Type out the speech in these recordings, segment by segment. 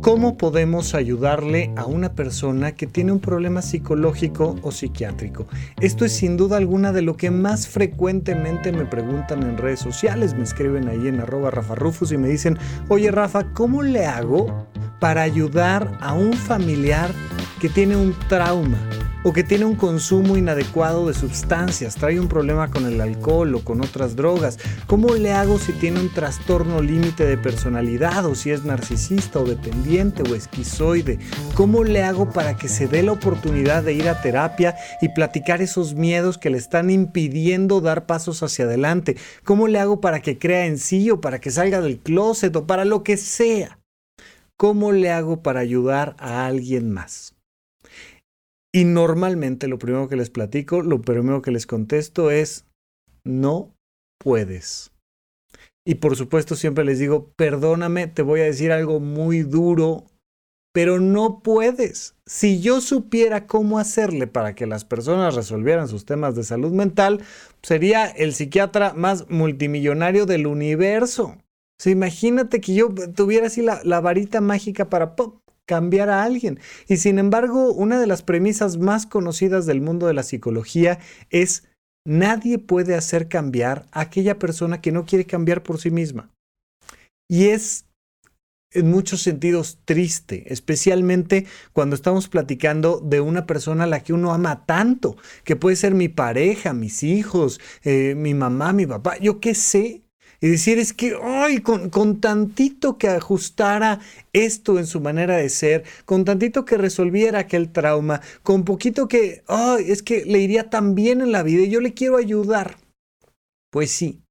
¿Cómo podemos ayudarle a una persona que tiene un problema psicológico o psiquiátrico? Esto es sin duda alguna de lo que más frecuentemente me preguntan en redes sociales. Me escriben ahí en arroba Rafa Rufus y me dicen, oye Rafa, ¿cómo le hago para ayudar a un familiar que tiene un trauma? O que tiene un consumo inadecuado de sustancias, trae un problema con el alcohol o con otras drogas. ¿Cómo le hago si tiene un trastorno límite de personalidad o si es narcisista o dependiente o esquizoide? ¿Cómo le hago para que se dé la oportunidad de ir a terapia y platicar esos miedos que le están impidiendo dar pasos hacia adelante? ¿Cómo le hago para que crea en sí o para que salga del closet o para lo que sea? ¿Cómo le hago para ayudar a alguien más? Y normalmente lo primero que les platico, lo primero que les contesto es, no puedes. Y por supuesto siempre les digo, perdóname, te voy a decir algo muy duro, pero no puedes. Si yo supiera cómo hacerle para que las personas resolvieran sus temas de salud mental, sería el psiquiatra más multimillonario del universo. imagínate que yo tuviera así la, la varita mágica para pop, cambiar a alguien. Y sin embargo, una de las premisas más conocidas del mundo de la psicología es nadie puede hacer cambiar a aquella persona que no quiere cambiar por sí misma. Y es en muchos sentidos triste, especialmente cuando estamos platicando de una persona a la que uno ama tanto, que puede ser mi pareja, mis hijos, eh, mi mamá, mi papá, yo qué sé, y decir es que, ay, con, con, tantito que ajustara esto en su manera de ser, con tantito que resolviera aquel trauma, con poquito que, ay, es que le iría tan bien en la vida y yo le quiero ayudar. Pues sí.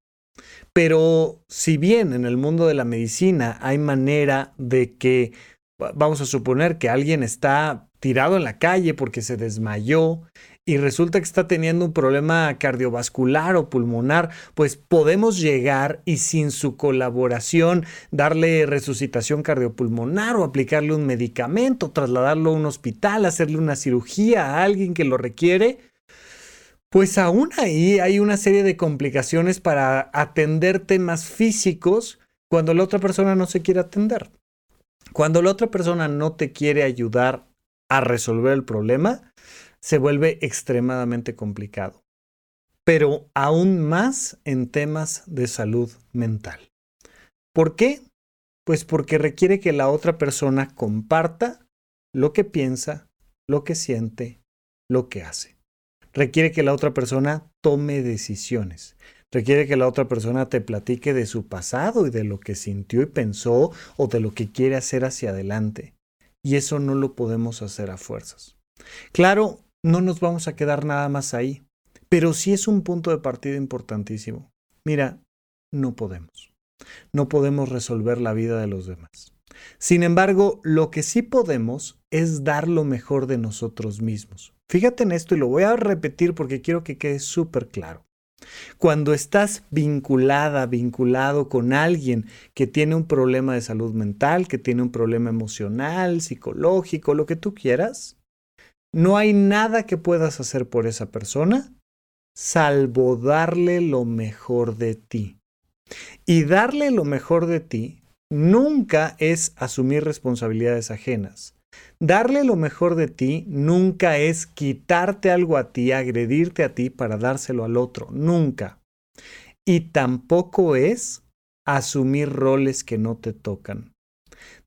Pero si bien en el mundo de la medicina hay manera de que, vamos a suponer que alguien está tirado en la calle porque se desmayó y resulta que está teniendo un problema cardiovascular o pulmonar, pues podemos llegar y sin su colaboración darle resucitación cardiopulmonar o aplicarle un medicamento, trasladarlo a un hospital, hacerle una cirugía a alguien que lo requiere. Pues aún ahí hay una serie de complicaciones para atender temas físicos cuando la otra persona no se quiere atender. Cuando la otra persona no te quiere ayudar a resolver el problema, se vuelve extremadamente complicado, pero aún más en temas de salud mental. ¿Por qué? Pues porque requiere que la otra persona comparta lo que piensa, lo que siente, lo que hace. Requiere que la otra persona tome decisiones. Requiere que la otra persona te platique de su pasado y de lo que sintió y pensó o de lo que quiere hacer hacia adelante. Y eso no lo podemos hacer a fuerzas. Claro, no nos vamos a quedar nada más ahí. Pero sí es un punto de partida importantísimo. Mira, no podemos. No podemos resolver la vida de los demás. Sin embargo, lo que sí podemos es dar lo mejor de nosotros mismos. Fíjate en esto y lo voy a repetir porque quiero que quede súper claro. Cuando estás vinculada, vinculado con alguien que tiene un problema de salud mental, que tiene un problema emocional, psicológico, lo que tú quieras, no hay nada que puedas hacer por esa persona salvo darle lo mejor de ti. Y darle lo mejor de ti nunca es asumir responsabilidades ajenas. Darle lo mejor de ti nunca es quitarte algo a ti, agredirte a ti para dárselo al otro, nunca. Y tampoco es asumir roles que no te tocan.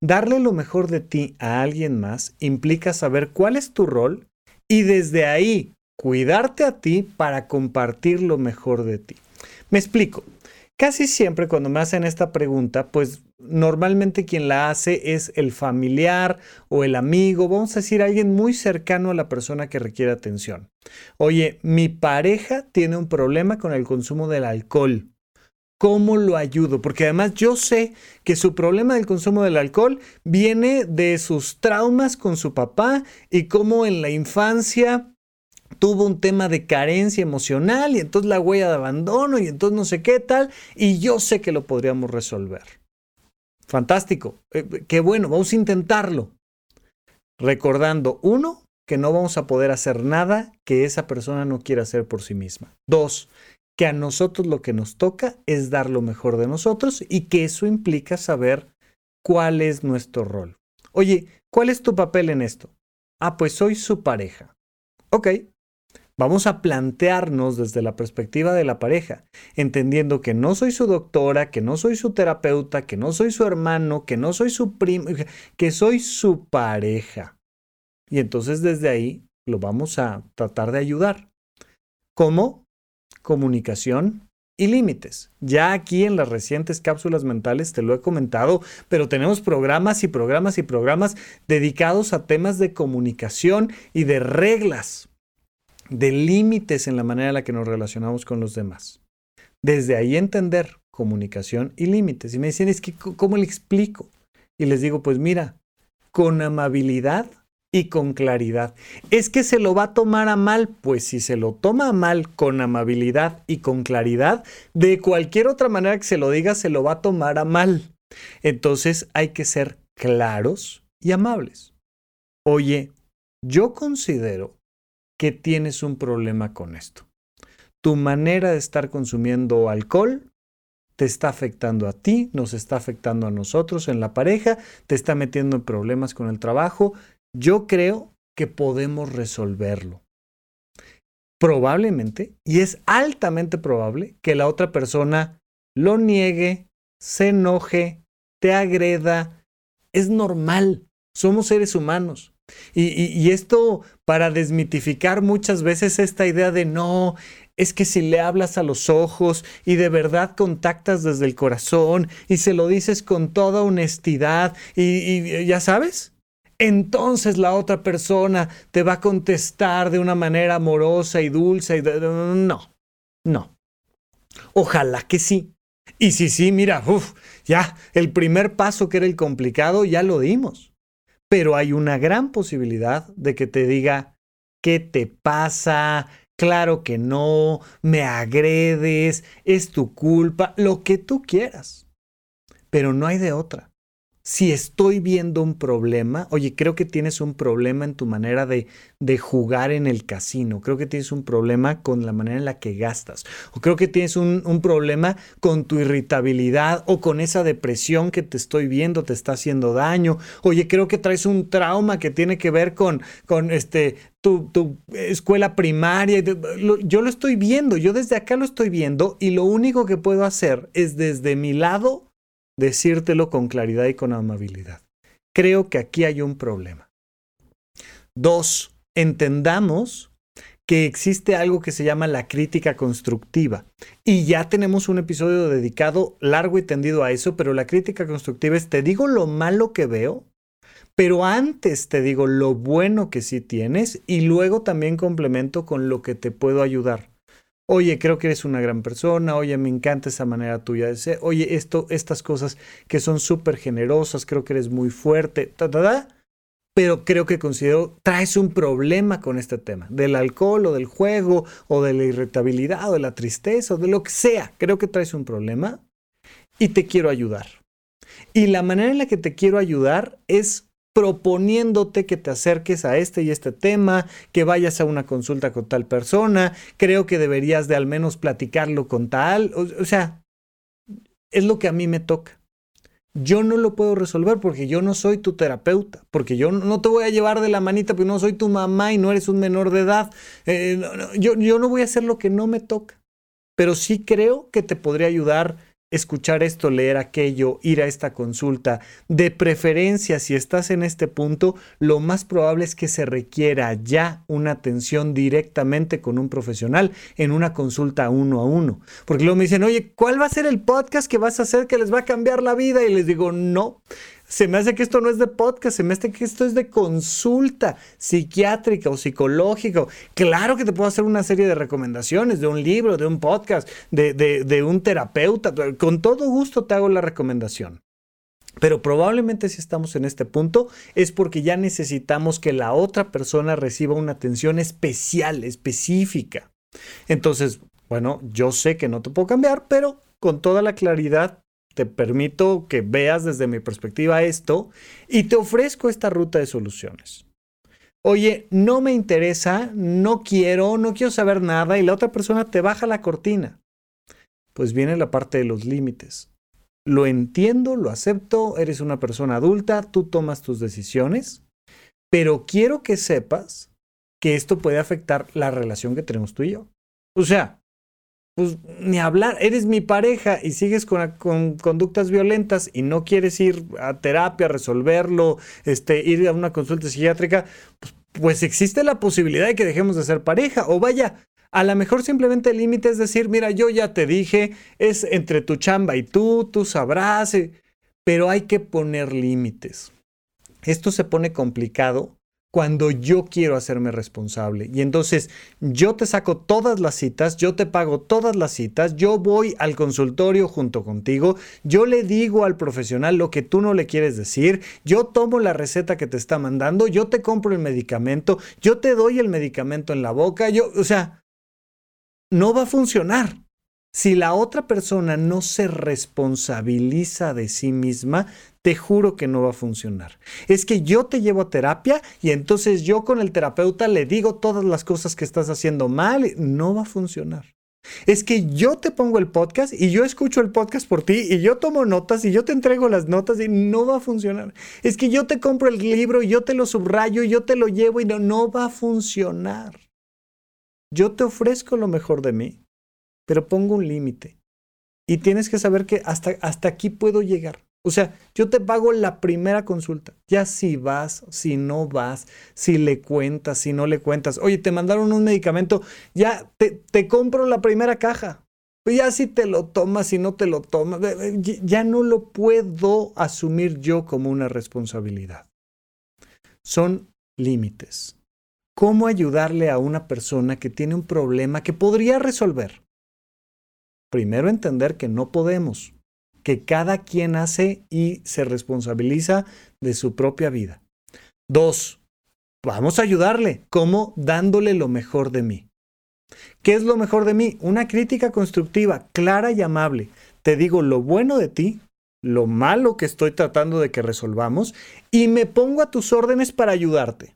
Darle lo mejor de ti a alguien más implica saber cuál es tu rol y desde ahí cuidarte a ti para compartir lo mejor de ti. Me explico. Casi siempre cuando me hacen esta pregunta, pues normalmente quien la hace es el familiar o el amigo, vamos a decir alguien muy cercano a la persona que requiere atención. Oye, mi pareja tiene un problema con el consumo del alcohol. ¿Cómo lo ayudo? Porque además yo sé que su problema del consumo del alcohol viene de sus traumas con su papá y cómo en la infancia tuvo un tema de carencia emocional y entonces la huella de abandono y entonces no sé qué tal y yo sé que lo podríamos resolver. Fantástico, eh, qué bueno, vamos a intentarlo. Recordando, uno, que no vamos a poder hacer nada que esa persona no quiera hacer por sí misma. Dos, que a nosotros lo que nos toca es dar lo mejor de nosotros y que eso implica saber cuál es nuestro rol. Oye, ¿cuál es tu papel en esto? Ah, pues soy su pareja. Ok, Vamos a plantearnos desde la perspectiva de la pareja, entendiendo que no soy su doctora, que no soy su terapeuta, que no soy su hermano, que no soy su primo, que soy su pareja. Y entonces desde ahí lo vamos a tratar de ayudar. ¿Cómo? Comunicación y límites. Ya aquí en las recientes cápsulas mentales te lo he comentado, pero tenemos programas y programas y programas dedicados a temas de comunicación y de reglas de límites en la manera en la que nos relacionamos con los demás. Desde ahí entender comunicación y límites. Y me dicen, es que, ¿cómo le explico? Y les digo, pues mira, con amabilidad y con claridad. ¿Es que se lo va a tomar a mal? Pues si se lo toma a mal con amabilidad y con claridad, de cualquier otra manera que se lo diga, se lo va a tomar a mal. Entonces hay que ser claros y amables. Oye, yo considero que tienes un problema con esto. Tu manera de estar consumiendo alcohol te está afectando a ti, nos está afectando a nosotros en la pareja, te está metiendo en problemas con el trabajo. Yo creo que podemos resolverlo. Probablemente, y es altamente probable, que la otra persona lo niegue, se enoje, te agreda. Es normal, somos seres humanos. Y, esto para desmitificar muchas veces esta idea de no, es que si le hablas a los ojos y de verdad contactas desde el corazón y se lo dices con toda honestidad y, ya sabes, entonces la otra persona te va a contestar de una manera amorosa y dulce. Y no, no. Ojalá que sí. Y si sí, mira, ya el primer paso que era el complicado ya lo dimos pero hay una gran posibilidad de que te diga, ¿qué te pasa? Claro que no, me agredes, es tu culpa, lo que tú quieras. Pero no hay de otra si estoy viendo un problema, oye, creo que tienes un problema en tu manera de, de, jugar en el casino, creo que tienes un problema con la manera en la que gastas, o creo que tienes un, problema con tu irritabilidad o con esa depresión que te estoy viendo, te está haciendo daño, oye, creo que traes un trauma que tiene que ver con, con este, tu, tu escuela primaria, yo lo estoy viendo, yo desde acá lo estoy viendo y lo único que puedo hacer es desde mi lado decírtelo con claridad y con amabilidad. Creo que aquí hay un problema. Dos, entendamos que existe algo que se llama la crítica constructiva. Y ya tenemos un episodio dedicado largo y tendido a eso, pero la crítica constructiva es te digo lo malo que veo, pero antes te digo lo bueno que sí tienes y luego también complemento con lo que te puedo ayudar oye, creo que eres una gran persona, oye, me encanta esa manera tuya de ser, oye, esto, estas cosas que son súper generosas, creo que eres muy fuerte, ta, ta, pero creo que considero, traes un problema con este tema, del alcohol o del juego o de la irritabilidad o de la tristeza o de lo que sea, creo que traes un problema y te quiero ayudar. Y la manera en la que te quiero ayudar es proponiéndote que te acerques a este y este tema, que vayas a una consulta con tal persona, creo que deberías de al menos platicarlo con tal, o, sea, es lo que a mí me toca. Yo no lo puedo resolver porque yo no soy tu terapeuta, porque yo no te voy a llevar de la manita, porque no soy tu mamá y no eres un menor de edad. Eh, yo, yo no voy a hacer lo que no me toca, pero sí creo que te podría ayudar escuchar esto, leer aquello, ir a esta consulta. De preferencia, si estás en este punto, lo más probable es que se requiera ya una atención directamente con un profesional en una consulta uno a uno. Porque luego me dicen, oye, ¿cuál va a ser el podcast que vas a hacer que les va a cambiar la vida? Y les digo, no, se me hace que esto no es de podcast, se me hace que esto es de consulta psiquiátrica o psicológica. Claro que te puedo hacer una serie de recomendaciones de un libro, de un podcast, de, de un terapeuta. Con todo gusto te hago la recomendación. Pero probablemente si estamos en este punto es porque ya necesitamos que la otra persona reciba una atención especial, específica. Entonces, bueno, yo sé que no te puedo cambiar, pero con toda la claridad te permito que veas desde mi perspectiva esto y te ofrezco esta ruta de soluciones. Oye, no me interesa, no quiero, no quiero saber nada y la otra persona te baja la cortina. Pues viene la parte de los límites. lo entiendo, lo acepto, eres una persona adulta, tú tomas tus decisiones, pero quiero que sepas que esto puede afectar la relación que tenemos tú y yo. O sea, pues ni hablar, eres mi pareja y sigues con, con, conductas violentas y no quieres ir a terapia, resolverlo, este, ir a una consulta psiquiátrica, pues, pues existe la posibilidad de que dejemos de ser pareja. O vaya, a lo mejor simplemente el límite es decir, mira, yo ya te dije, es entre tu chamba y tú, tú sabrás, eh, pero hay que poner límites. Esto se pone complicado cuando yo quiero hacerme responsable. Y entonces yo te saco todas las citas, yo te pago todas las citas, yo voy al consultorio junto contigo, yo le digo al profesional lo que tú no le quieres decir, yo tomo la receta que te está mandando, yo te compro el medicamento, yo te doy el medicamento en la boca, yo, o sea, no va a funcionar. Si la otra persona no se responsabiliza de sí misma, te juro que no va a funcionar. Es que yo te llevo a terapia y entonces yo con el terapeuta le digo todas las cosas que estás haciendo mal. No va a funcionar. Es que yo te pongo el podcast y yo escucho el podcast por ti y yo tomo notas y yo te entrego las notas y no va a funcionar. Es que yo te compro el libro y yo te lo subrayo y yo te lo llevo y no, no va a funcionar. Yo te ofrezco lo mejor de mí, pero pongo un límite. Y tienes que saber que hasta, hasta aquí puedo llegar. O sea, yo te pago la primera consulta. Ya si vas, si no vas, si le cuentas, si no le cuentas. Oye, te mandaron un medicamento, ya te, te compro la primera caja. Ya si te lo tomas, si no te lo tomas, ya no lo puedo asumir yo como una responsabilidad. Son límites cómo ayudarle a una persona que tiene un problema que podría resolver. Primero entender que no podemos, que cada quien hace y se responsabiliza de su propia vida. Dos, vamos a ayudarle. ¿Cómo? Dándole lo mejor de mí. ¿Qué es lo mejor de mí? Una crítica constructiva, clara y amable. Te digo lo bueno de ti, lo malo que estoy tratando de que resolvamos y me pongo a tus órdenes para ayudarte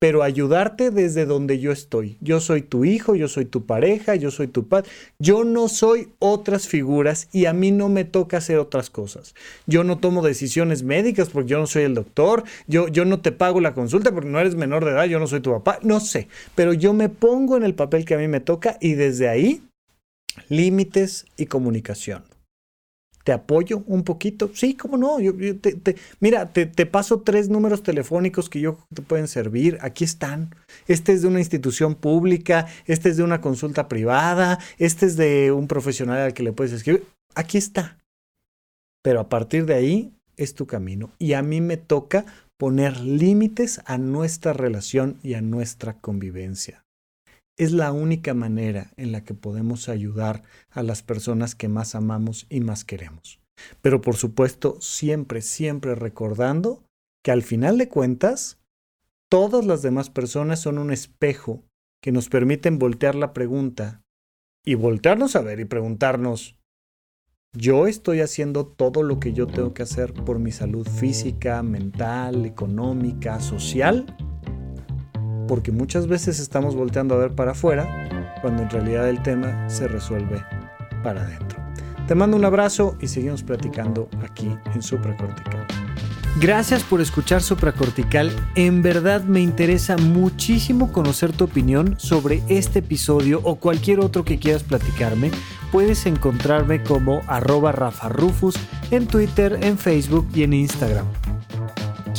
pero ayudarte desde donde yo estoy. Yo soy tu hijo, yo soy tu pareja, yo soy tu padre. Yo no soy otras figuras y a mí no me toca hacer otras cosas. Yo no tomo decisiones médicas porque yo no soy el doctor. Yo, yo no te pago la consulta porque no eres menor de edad, yo no soy tu papá. No sé, pero yo me pongo en el papel que a mí me toca y desde ahí límites y comunicación. ¿Te apoyo un poquito? Sí, cómo no. Yo, te, mira, te, te, paso tres números telefónicos que yo te pueden servir. Aquí están. Este es de una institución pública, este es de una consulta privada, este es de un profesional al que le puedes escribir. Aquí está. Pero a partir de ahí es tu camino. Y a mí me toca poner límites a nuestra relación y a nuestra convivencia es la única manera en la que podemos ayudar a las personas que más amamos y más queremos. Pero por supuesto, siempre, siempre recordando que al final de cuentas, todas las demás personas son un espejo que nos permiten voltear la pregunta y voltearnos a ver y preguntarnos, ¿yo estoy haciendo todo lo que yo tengo que hacer por mi salud física, mental, económica, social? Porque muchas veces estamos volteando a ver para afuera cuando en realidad el tema se resuelve para adentro. Te mando un abrazo y seguimos platicando aquí en Supracortical. Gracias por escuchar Supracortical. En verdad me interesa muchísimo conocer tu opinión sobre este episodio o cualquier otro que quieras platicarme. Puedes encontrarme como arroba Rafa Rufus en Twitter, en Facebook y en Instagram.